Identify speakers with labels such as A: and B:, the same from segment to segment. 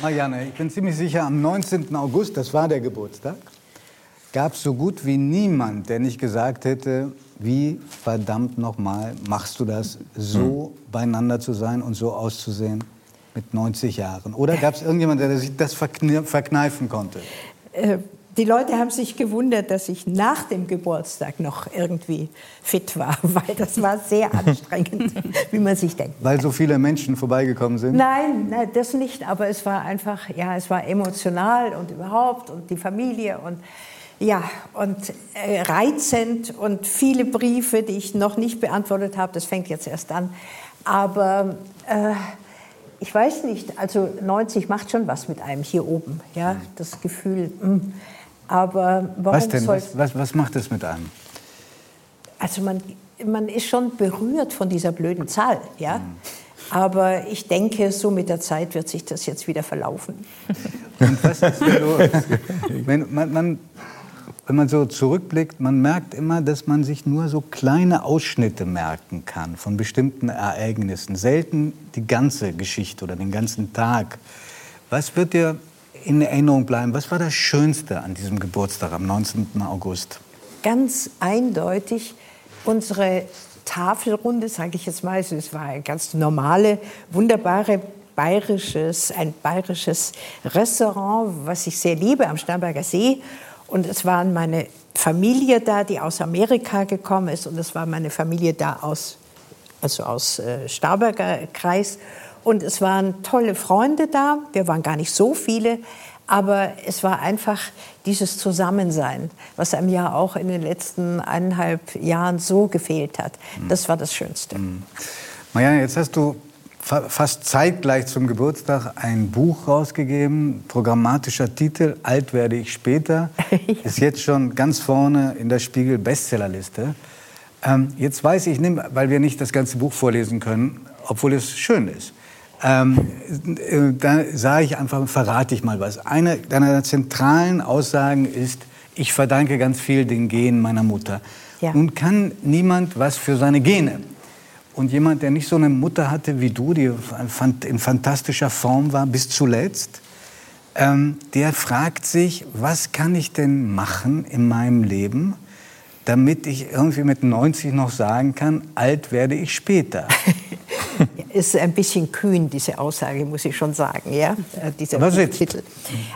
A: Marianne, ich bin ziemlich sicher, am 19. August, das war der Geburtstag, gab es so gut wie niemand, der nicht gesagt hätte, wie verdammt nochmal machst du das, so hm. beieinander zu sein und so auszusehen mit 90 Jahren? Oder gab es irgendjemanden, der sich das verkneifen konnte?
B: Äh, die Leute haben sich gewundert, dass ich nach dem Geburtstag noch irgendwie fit war, weil das war sehr anstrengend, wie man sich denkt.
A: Weil so viele Menschen vorbeigekommen sind?
B: Nein, nein, das nicht, aber es war einfach, ja, es war emotional und überhaupt und die Familie und ja, und äh, reizend und viele Briefe, die ich noch nicht beantwortet habe, das fängt jetzt erst an. Aber äh, ich weiß nicht, also 90 macht schon was mit einem hier oben, ja, das Gefühl. Mh. Aber warum
A: was denn? Was, was, was macht es mit einem?
B: Also man, man ist schon berührt von dieser blöden Zahl, ja. Mhm. Aber ich denke, so mit der Zeit wird sich das jetzt wieder verlaufen.
A: Und was ist denn los? Wenn man, man, wenn man so zurückblickt, man merkt immer, dass man sich nur so kleine Ausschnitte merken kann von bestimmten Ereignissen. Selten die ganze Geschichte oder den ganzen Tag. Was wird dir in Erinnerung bleiben? Was war das Schönste an diesem Geburtstag am 19. August?
B: Ganz eindeutig unsere Tafelrunde, sage ich jetzt mal. Es war eine ganz normale, wunderbare bayerisches, ein bayerisches Restaurant, was ich sehr liebe, am Starnberger See. Und es waren meine Familie da, die aus Amerika gekommen ist, und es war meine Familie da aus, also aus äh, Starnberger Kreis. Und es waren tolle Freunde da. Wir waren gar nicht so viele. Aber es war einfach dieses Zusammensein, was einem ja auch in den letzten eineinhalb Jahren so gefehlt hat. Mhm. Das war das Schönste. Mhm.
A: Marianne, jetzt hast du fast zeitgleich zum Geburtstag ein Buch rausgegeben, programmatischer Titel, Alt werde ich später, ja. ist jetzt schon ganz vorne in der Spiegel Bestsellerliste. Ähm, jetzt weiß ich, weil wir nicht das ganze Buch vorlesen können, obwohl es schön ist. Ähm, äh, da sage ich einfach, verrate ich mal was. Eine deiner zentralen Aussagen ist, ich verdanke ganz viel den Genen meiner Mutter. Ja. Nun kann niemand was für seine Gene. Und jemand, der nicht so eine Mutter hatte wie du, die in fantastischer Form war bis zuletzt, ähm, der fragt sich, was kann ich denn machen in meinem Leben, damit ich irgendwie mit 90 noch sagen kann, alt werde ich später.
B: ist ein bisschen kühn, diese Aussage, muss ich schon sagen. Ja?
A: Äh, dieser Was Titel.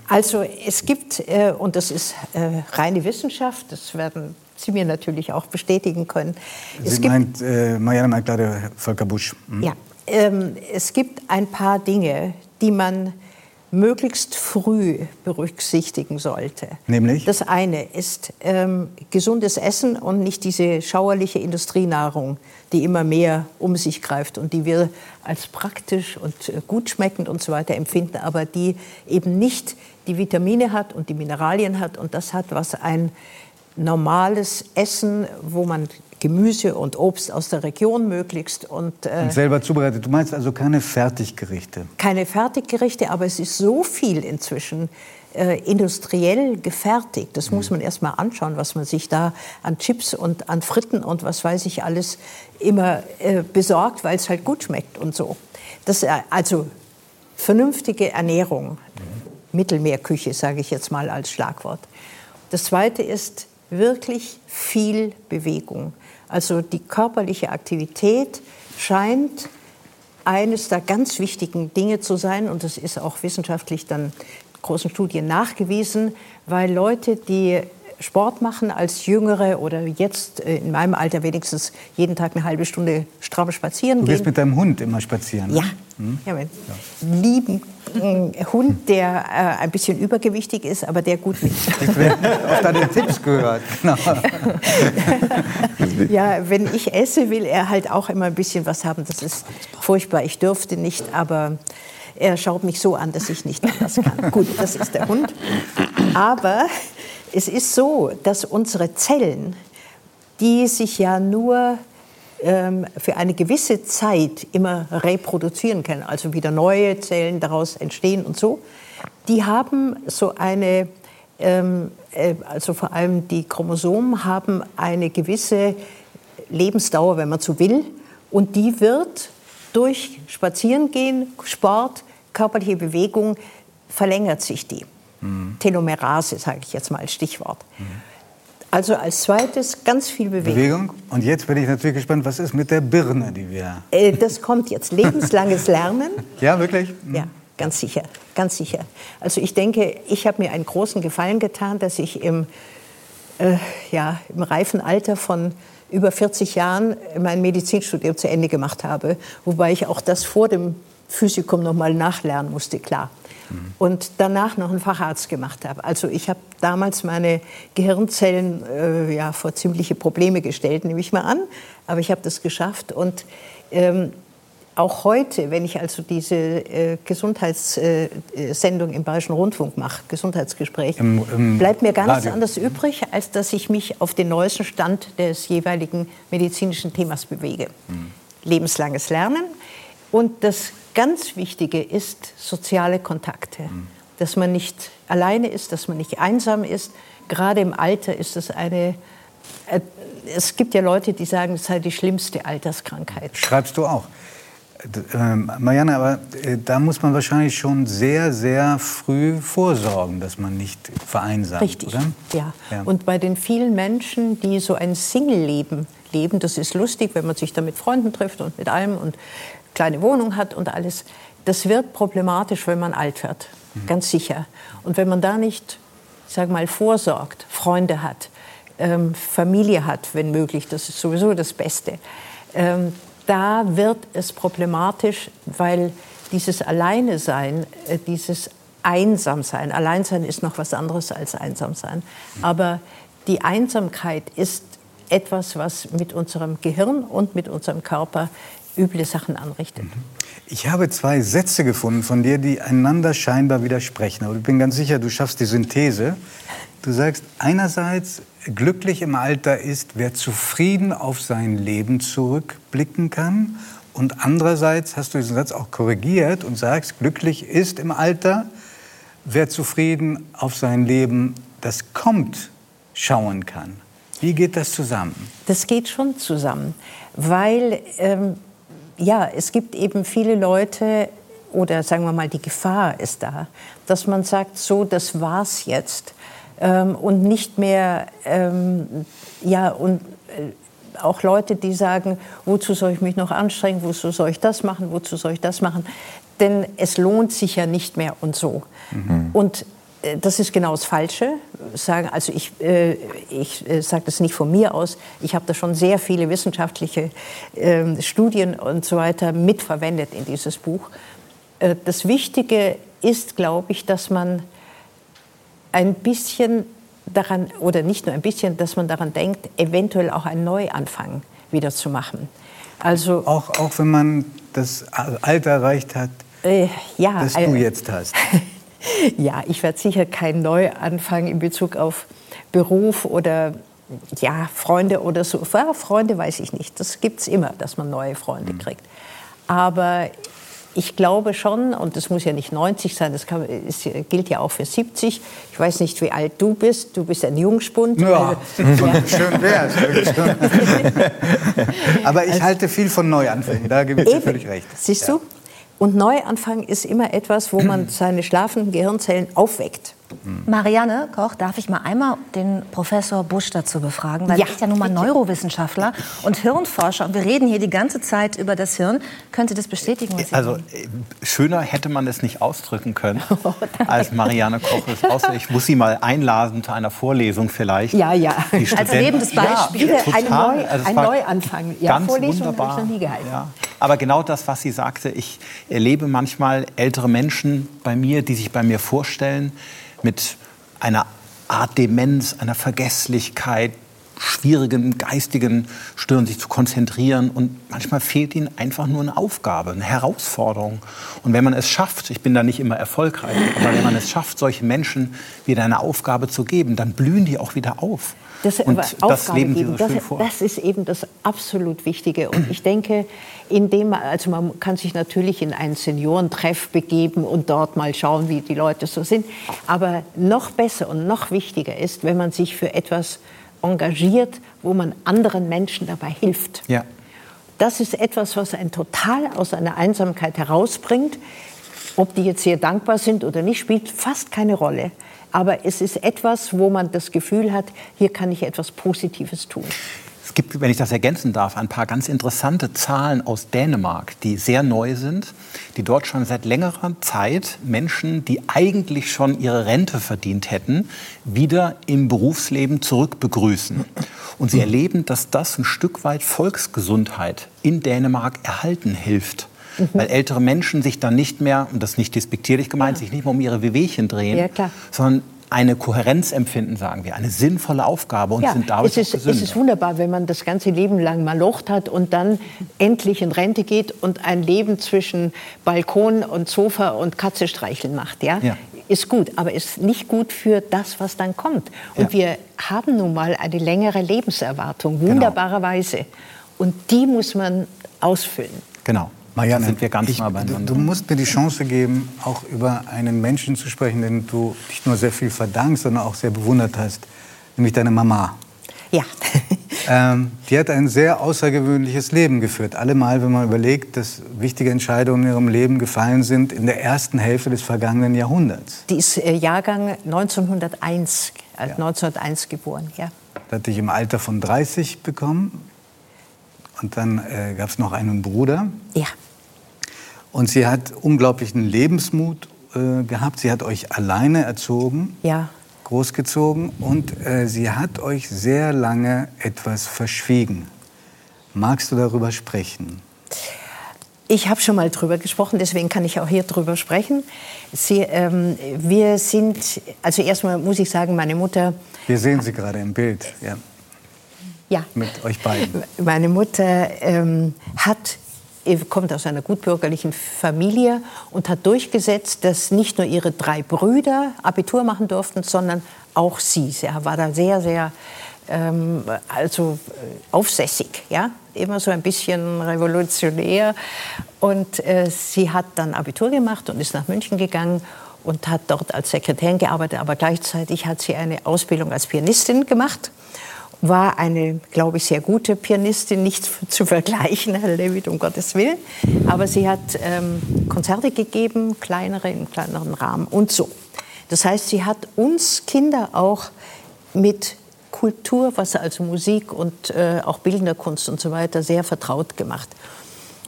B: Also es gibt, äh, und das ist äh, reine Wissenschaft, das werden Sie mir natürlich auch bestätigen können.
A: Sie es meint, gibt, äh, Marianne meint gerade Volker Busch.
B: Hm? Ja, ähm, es gibt ein paar Dinge, die man möglichst früh berücksichtigen sollte.
A: Nämlich?
B: Das eine ist ähm, gesundes Essen und nicht diese schauerliche Industrienahrung, die immer mehr um sich greift und die wir als praktisch und äh, gut schmeckend und so weiter empfinden, aber die eben nicht die Vitamine hat und die Mineralien hat und das hat, was ein normales Essen, wo man Gemüse und Obst aus der Region möglichst. Und,
A: äh, und selber zubereitet. Du meinst also keine Fertiggerichte?
B: Keine Fertiggerichte, aber es ist so viel inzwischen äh, industriell gefertigt. Das mhm. muss man erst mal anschauen, was man sich da an Chips und an Fritten und was weiß ich alles immer äh, besorgt, weil es halt gut schmeckt und so. Das, äh, also vernünftige Ernährung, mhm. Mittelmeerküche sage ich jetzt mal als Schlagwort. Das Zweite ist wirklich viel Bewegung. Also die körperliche Aktivität scheint eines der ganz wichtigen Dinge zu sein und das ist auch wissenschaftlich dann großen Studien nachgewiesen, weil Leute, die Sport machen als Jüngere oder jetzt äh, in meinem Alter wenigstens jeden Tag eine halbe Stunde stramm spazieren
A: gehen. Du gehst mit deinem Hund immer spazieren?
B: Ne? Ja, hm? ja, ja. lieben äh, Hund, der äh, ein bisschen übergewichtig ist, aber der gut liegt.
A: Ich auf deine Tipps gehört. Genau.
B: ja, wenn ich esse, will er halt auch immer ein bisschen was haben. Das ist furchtbar. Ich dürfte nicht, aber er schaut mich so an, dass ich nicht anders kann. Gut, das ist der Hund. Aber es ist so, dass unsere Zellen, die sich ja nur ähm, für eine gewisse Zeit immer reproduzieren können, also wieder neue Zellen daraus entstehen und so, die haben so eine, ähm, äh, also vor allem die Chromosomen haben eine gewisse Lebensdauer, wenn man so will, und die wird durch Spazierengehen, Sport, körperliche Bewegung verlängert sich die. Mhm. Telomerase, sage ich jetzt mal als Stichwort. Mhm. Also als zweites ganz viel Bewegung. Bewegung.
A: Und jetzt bin ich natürlich gespannt, was ist mit der Birne, die wir...
B: Äh, das kommt jetzt. Lebenslanges Lernen.
A: ja, wirklich?
B: Mhm. Ja, ganz sicher, ganz sicher. Also ich denke, ich habe mir einen großen Gefallen getan, dass ich im, äh, ja, im reifen Alter von über 40 Jahren mein Medizinstudium zu Ende gemacht habe. Wobei ich auch das vor dem Physikum noch mal nachlernen musste, klar und danach noch einen Facharzt gemacht habe. Also ich habe damals meine Gehirnzellen äh, ja, vor ziemliche Probleme gestellt, nehme ich mal an. Aber ich habe das geschafft. Und ähm, auch heute, wenn ich also diese äh, Gesundheitssendung äh, im Bayerischen Rundfunk mache, Gesundheitsgespräch, Im, im bleibt mir gar nichts anderes übrig, als dass ich mich auf den neuesten Stand des jeweiligen medizinischen Themas bewege. Mhm. Lebenslanges Lernen. Und das ganz Wichtige ist soziale Kontakte. Mhm. Dass man nicht alleine ist, dass man nicht einsam ist. Gerade im Alter ist es eine. Äh, es gibt ja Leute, die sagen, es sei die schlimmste Alterskrankheit.
A: Schreibst du auch. Äh, Marianne, aber äh, da muss man wahrscheinlich schon sehr, sehr früh vorsorgen, dass man nicht vereinsamt,
B: Richtig,
A: oder?
B: Ja. ja. Und bei den vielen Menschen, die so ein Single-Leben leben, das ist lustig, wenn man sich da mit Freunden trifft und mit allem und kleine Wohnung hat und alles. Das wird problematisch, wenn man alt wird, mhm. ganz sicher. Und wenn man da nicht, sag mal, vorsorgt, Freunde hat, ähm, Familie hat, wenn möglich, das ist sowieso das Beste. Ähm, da wird es problematisch, weil dieses Alleine sein, äh, dieses Einsamsein, Alleinsein ist noch was anderes als Einsamsein, mhm. aber die Einsamkeit ist etwas, was mit unserem Gehirn und mit unserem Körper üble Sachen anrichtet.
A: Ich habe zwei Sätze gefunden von dir, die einander scheinbar widersprechen. Aber ich bin ganz sicher, du schaffst die Synthese. Du sagst, einerseits, glücklich im Alter ist, wer zufrieden auf sein Leben zurückblicken kann. Und andererseits hast du diesen Satz auch korrigiert und sagst, glücklich ist im Alter, wer zufrieden auf sein Leben, das kommt, schauen kann. Wie geht das zusammen?
B: Das geht schon zusammen, weil ähm, ja, es gibt eben viele Leute, oder sagen wir mal, die Gefahr ist da, dass man sagt, so, das war's jetzt. Ähm, und nicht mehr, ähm, ja, und äh, auch Leute, die sagen, wozu soll ich mich noch anstrengen, wozu soll ich das machen, wozu soll ich das machen. Denn es lohnt sich ja nicht mehr und so. Mhm. Und das ist genau das Falsche. Sagen, also ich, äh, ich äh, sage das nicht von mir aus. Ich habe da schon sehr viele wissenschaftliche äh, Studien und so weiter mitverwendet in dieses Buch. Äh, das Wichtige ist, glaube ich, dass man ein bisschen daran, oder nicht nur ein bisschen, dass man daran denkt, eventuell auch einen Neuanfang wieder zu machen.
A: Also, auch, auch wenn man das Alter erreicht hat, äh, ja, das du jetzt hast.
B: Ja, ich werde sicher keinen Neuanfang in Bezug auf Beruf oder ja, Freunde oder so. Ja, Freunde weiß ich nicht. Das gibt es immer, dass man neue Freunde mhm. kriegt. Aber ich glaube schon, und das muss ja nicht 90 sein, das, kann, das, gilt ja auch für 70. Ich weiß nicht, wie alt du bist. Du bist ein Jungspund.
A: Ja, also, ja. schön wär's. Aber ich also, halte viel von Neuanfängen. Da gebe ich dir völlig recht.
B: Siehst du? Und Neuanfang ist immer etwas, wo man seine schlafenden Gehirnzellen aufweckt.
C: Marianne Koch, darf ich mal einmal den Professor Busch dazu befragen? Weil ja, er ist ja nun mal Neurowissenschaftler und Hirnforscher. Und wir reden hier die ganze Zeit über das Hirn. Können Sie das bestätigen?
D: also, äh, schöner hätte man es nicht ausdrücken können, oh, als Marianne Koch es aussieht. Ich muss Sie mal einladen zu einer Vorlesung vielleicht.
B: Ja, ja.
C: Als lebendes Beispiel.
B: Ja, ein, Neu, also ein Neuanfang. Ja, ganz Vorlesung habe ich noch nie gehalten. Ja.
D: Aber genau das, was sie sagte, ich erlebe manchmal ältere Menschen bei mir, die sich bei mir vorstellen, mit einer Art Demenz, einer Vergesslichkeit, schwierigen geistigen Stören, sich zu konzentrieren. Und manchmal fehlt ihnen einfach nur eine Aufgabe, eine Herausforderung. Und wenn man es schafft, ich bin da nicht immer erfolgreich, aber wenn man es schafft, solchen Menschen wieder eine Aufgabe zu geben, dann blühen die auch wieder auf.
B: Das, und das leben Sie so das, schön vor. Das ist eben das absolut Wichtige. Und ich denke, indem also man kann sich natürlich in einen Seniorentreff begeben und dort mal schauen, wie die Leute so sind. Aber noch besser und noch wichtiger ist, wenn man sich für etwas engagiert, wo man anderen Menschen dabei hilft. Ja. Das ist etwas, was einen total aus einer Einsamkeit herausbringt. Ob die jetzt sehr dankbar sind oder nicht, spielt fast keine Rolle. Aber es ist etwas, wo man das Gefühl hat, hier kann ich etwas Positives tun.
D: Es gibt, wenn ich das ergänzen darf, ein paar ganz interessante Zahlen aus Dänemark, die sehr neu sind, die dort schon seit längerer Zeit Menschen, die eigentlich schon ihre Rente verdient hätten, wieder im Berufsleben zurückbegrüßen. Und sie erleben, dass das ein Stück weit Volksgesundheit in Dänemark erhalten hilft. Mhm. Weil ältere Menschen sich dann nicht mehr, und das ist nicht despektierlich gemeint, ja. sich nicht mehr um ihre Wehwehchen drehen, ja, sondern eine Kohärenz empfinden, sagen wir, eine sinnvolle Aufgabe und
B: ja,
D: sind dadurch
B: es ist, es ist wunderbar, wenn man das ganze Leben lang mal locht hat und dann endlich in Rente geht und ein Leben zwischen Balkon und Sofa und Katze streicheln macht. Ja? ja. Ist gut, aber ist nicht gut für das, was dann kommt. Und ja. wir haben nun mal eine längere Lebenserwartung, genau. wunderbarerweise. Genau. Und die muss man ausfüllen.
D: Genau. Marianne, sind wir ganz ich, nah
A: beieinander. Du, du, musst mir die Chance geben, auch über einen Menschen zu sprechen, den du nicht nur sehr viel verdankst, sondern auch sehr bewundert hast, nämlich deine Mama.
B: Ja.
A: ähm, die hat ein sehr außergewöhnliches Leben geführt. Allemal, wenn man überlegt, dass wichtige Entscheidungen in ihrem Leben gefallen sind in der ersten Hälfte des vergangenen Jahrhunderts.
B: Die ist äh, Jahrgang 1901, äh, ja. 1901 geboren, ja.
A: Da hat dich im Alter von 30 bekommen. Und dann äh, gab es noch einen Bruder.
B: Ja.
A: Und sie hat unglaublichen Lebensmut äh, gehabt. Sie hat euch alleine erzogen.
B: Ja.
A: Großgezogen. Und äh, sie hat euch sehr lange etwas verschwiegen. Magst du darüber sprechen?
B: Ich habe schon mal drüber gesprochen, deswegen kann ich auch hier drüber sprechen. Sie, ähm, wir sind, also erstmal muss ich sagen, meine Mutter.
A: Wir sehen Sie gerade im Bild. Ja
B: ja.
A: mit euch beiden?
B: Meine Mutter ähm, hat kommt aus einer gutbürgerlichen Familie und hat durchgesetzt, dass nicht nur ihre drei Brüder Abitur machen durften, sondern auch sie. Sie war da sehr, sehr ähm, also äh, aufsässig, ja, immer so ein bisschen revolutionär. Und äh, sie hat dann Abitur gemacht und ist nach München gegangen und hat dort als Sekretärin gearbeitet, aber gleichzeitig hat sie eine Ausbildung als Pianistin gemacht war eine, glaube ich, sehr gute Pianistin, nicht zu vergleichen, Herr Levitt, um Gottes Willen. Aber sie hat ähm, Konzerte gegeben, kleinere, im kleineren Rahmen und so. Das heißt, sie hat uns Kinder auch mit Kultur, was also Musik und äh, auch bildender Kunst und so weiter, sehr vertraut gemacht.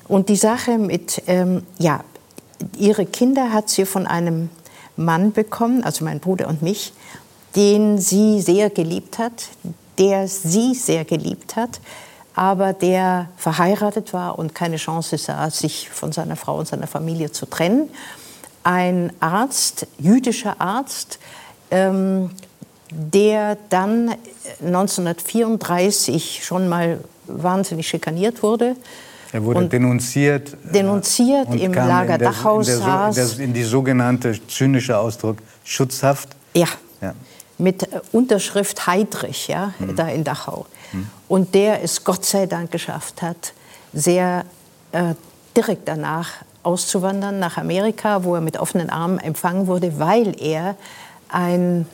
B: Und die Sache mit, ähm, ja, ihre Kinder hat sie von einem Mann bekommen, also mein Bruder und mich, den sie sehr geliebt hat, der sie sehr geliebt hat, aber der verheiratet war und keine Chance sah, sich von seiner Frau und seiner Familie zu trennen. Ein Arzt, jüdischer Arzt, ähm, der dann 1934 schon mal wahnsinnig schikaniert wurde.
A: Er wurde denunziert.
B: Äh, denunziert im Lager Dachau
A: saß. In, in, die sogenannte zynische Ausdruck Schutzhaft.
B: Ja. ja mit Unterschrift Heidrich, ja, mhm. da in Dachau. Mhm. Und der es Gott sei Dank geschafft hat, sehr äh, direkt danach auszuwandern nach Amerika, wo er mit offenen Armen empfangen wurde, weil er ein,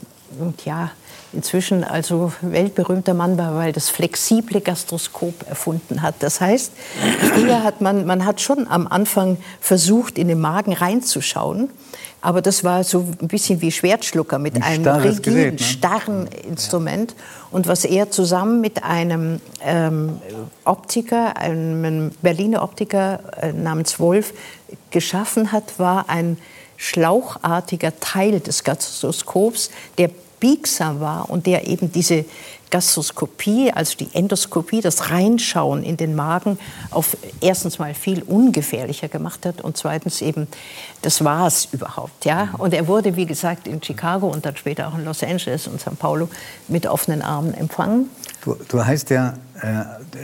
B: ja, inzwischen also weltberühmter Mann war, weil das flexible Gastroskop erfunden hat. Das heißt, früher hat man, man hat schon am Anfang versucht, in den Magen reinzuschauen aber das war so ein bisschen wie Schwertschlucker mit ein einem rigiden, Gerät, ne? starren Instrument. Und was er zusammen mit einem ähm, Optiker, einem Berliner Optiker äh, namens Wolf, geschaffen hat, war ein schlauchartiger Teil des Gastroskops, der biegsam war und der eben diese Gastroskopie, also die Endoskopie, das Reinschauen in den Magen, auf erstens mal viel ungefährlicher gemacht hat und zweitens eben, das war es überhaupt. Ja? Und er wurde, wie gesagt, in Chicago und dann später auch in Los Angeles und São Paulo mit offenen Armen empfangen.
A: Du, du heißt ja,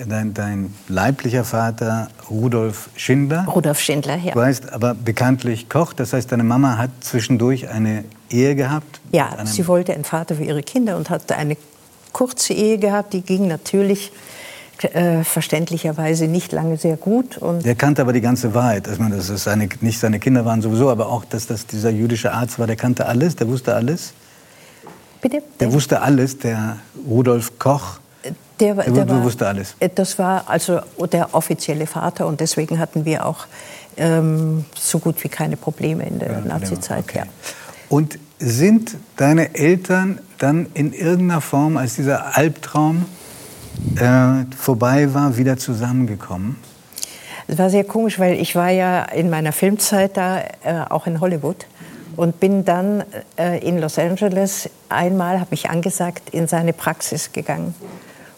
A: dein, dein, leiblicher Vater Rudolf Schindler.
B: Rudolf Schindler, ja.
A: Du heißt aber bekanntlich Koch, das heißt, deine Mama hat zwischendurch eine Ehe gehabt?
B: Ja, sie wollte einen Vater für ihre Kinder und hatte eine kurze Ehe gehabt, die ging natürlich äh, verständlicherweise nicht lange sehr gut.
A: Und er kannte aber die ganze Wahrheit. Meine, dass es seine, nicht seine Kinder waren sowieso, aber auch, dass das dieser jüdische Arzt war, der kannte alles, der wusste alles.
B: Bitte?
A: Der wusste alles, der Rudolf Koch.
B: Der,
A: der,
B: der
A: war, wusste alles.
B: Äh, das war also der offizielle Vater und deswegen hatten wir auch ähm, so gut wie keine Probleme in der ja, Nazizeit. Okay. Ja.
A: Und sind deine Eltern dann in irgendeiner Form, als dieser Albtraum äh, vorbei war, wieder zusammengekommen?
B: Es war sehr komisch, weil ich war ja in meiner Filmzeit da, äh, auch in Hollywood und bin dann äh, in Los Angeles einmal, habe mich angesagt, in seine Praxis gegangen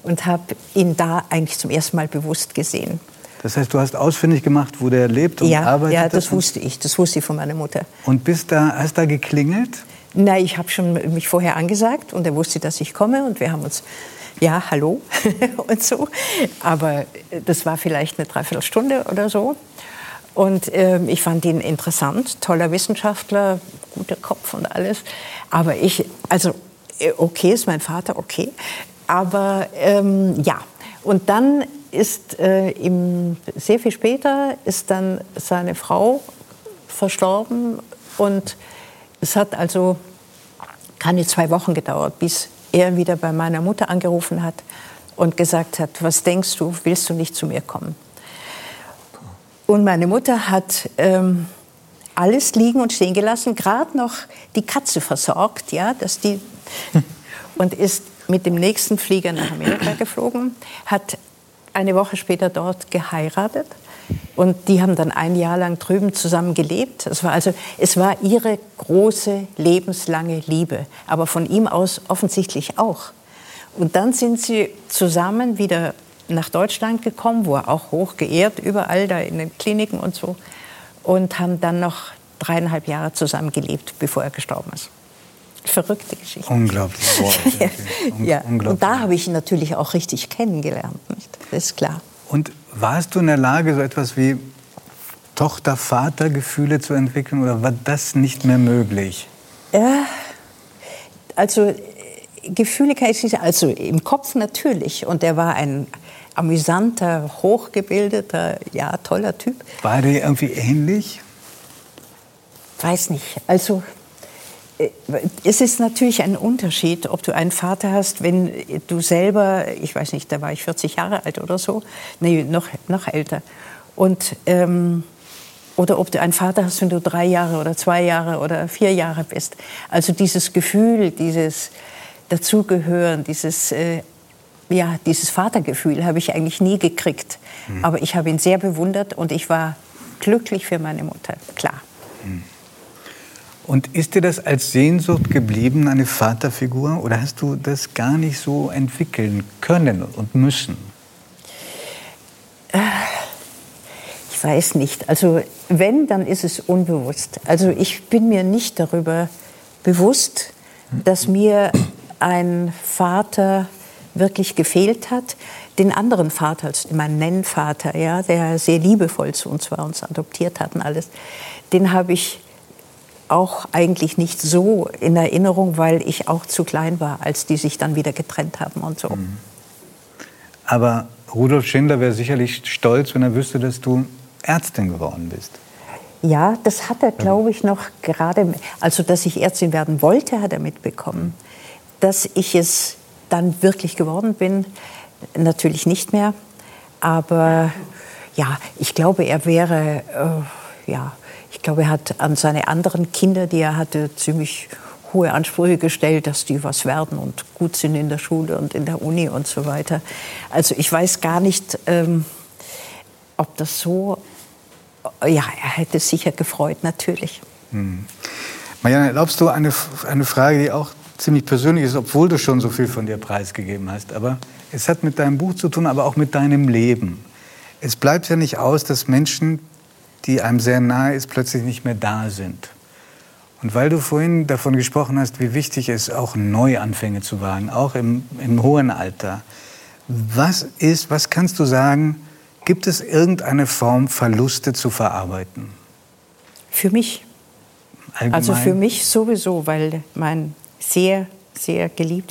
B: und habe ihn da eigentlich zum ersten Mal bewusst gesehen.
A: Das heißt, du hast ausfindig gemacht, wo der lebt und
B: ja,
A: arbeitet?
B: Ja, das wusste ich. Das wusste ich von meiner Mutter.
A: Und bist da, hast da geklingelt?
B: Nein, ich habe schon mich vorher angesagt und er wusste, dass ich komme und wir haben uns ja, hallo und so. Aber das war vielleicht eine Dreiviertelstunde oder so. Und äh, ich fand ihn interessant, toller Wissenschaftler, guter Kopf und alles. Aber ich, also, äh, okay, ist mein Vater, okay. Aber ähm, ja, und dann ist äh, im, sehr viel später ist dann seine Frau verstorben und es hat also keine zwei Wochen gedauert, bis er wieder bei meiner Mutter angerufen hat und gesagt hat, was denkst du, willst du nicht zu mir kommen? Und meine Mutter hat ähm, alles liegen und stehen gelassen, gerade noch die Katze versorgt, ja, dass die und ist mit dem nächsten Flieger nach Amerika geflogen, hat eine Woche später dort geheiratet und die haben dann ein Jahr lang drüben zusammen gelebt. Es war also, es war ihre große lebenslange Liebe, aber von ihm aus offensichtlich auch. Und dann sind sie zusammen wieder nach Deutschland gekommen, wo er auch hoch geehrt überall da in den Kliniken und so, und haben dann noch dreieinhalb Jahre zusammen gelebt, bevor er gestorben ist. Verrückte Geschichte.
A: Unglaublich.
B: ja. ja. Unglaublich. Und da habe ich ihn natürlich auch richtig kennengelernt. Nicht? Das ist klar.
A: Und warst du in der Lage, so etwas wie Tochter-Vater-Gefühle zu entwickeln oder war das nicht mehr möglich?
B: Ja, also Gefühle kann ich nicht, also im Kopf natürlich. Und er war ein amüsanter, hochgebildeter, ja, toller Typ.
A: War der irgendwie ähnlich?
B: Weiß nicht. Also äh, es ist natürlich ein Unterschied, ob du einen Vater hast, wenn du selber, ich weiß nicht, da war ich 40 Jahre alt oder so, nee, noch, noch älter. Und, ähm, oder ob du einen Vater hast, wenn du drei Jahre oder zwei Jahre oder vier Jahre bist. Also dieses Gefühl, dieses Dazugehören, dieses, äh, ja, dieses Vatergefühl habe ich eigentlich nie gekriegt. Mhm. Aber ich habe ihn sehr bewundert und ich war glücklich für meine Mutter, klar. Mhm.
A: Und ist dir das als Sehnsucht geblieben, eine Vaterfigur? Oder hast du das gar nicht so entwickeln können und müssen?
B: Ich weiß nicht. Also wenn, dann ist es unbewusst. Also ich bin mir nicht darüber bewusst, dass mir ein Vater wirklich gefehlt hat. Den anderen Vater, meinen Nennvater, ja, der sehr liebevoll zu uns war, uns adoptiert hat und alles, den habe ich auch eigentlich nicht so in Erinnerung, weil ich auch zu klein war, als die sich dann wieder getrennt haben und so. Mhm.
A: Aber Rudolf Schindler wäre sicherlich stolz, wenn er wüsste, dass du Ärztin geworden bist.
B: Ja, das hat er, glaube ich, noch gerade, also dass ich Ärztin werden wollte, hat er mitbekommen. Dass ich es dann wirklich geworden bin, natürlich nicht mehr. Aber ja, ich glaube, er wäre, äh, ja, ich glaube, er hat an seine anderen Kinder, die er hatte, ziemlich hohe Ansprüche gestellt, dass die was werden und gut sind in der Schule und in der Uni und so weiter. Also ich weiß gar nicht, ähm, ob das so, ja, er hätte sicher gefreut, natürlich. Hm.
A: Marianne, erlaubst du eine, eine Frage, die auch ziemlich persönlich ist, obwohl du schon so viel von dir preisgegeben hast. Aber es hat mit deinem Buch zu tun, aber auch mit deinem Leben. Es bleibt ja nicht aus, dass Menschen die einem sehr nahe ist, plötzlich nicht mehr da sind. Und weil du vorhin davon gesprochen hast, wie wichtig es ist, auch Neuanfänge zu wagen, auch im, im hohen Alter. Was ist, was kannst du sagen, gibt es irgendeine Form, Verluste zu verarbeiten?
B: Für mich. Allgemein? Also für mich sowieso, weil mein sehr, sehr geliebter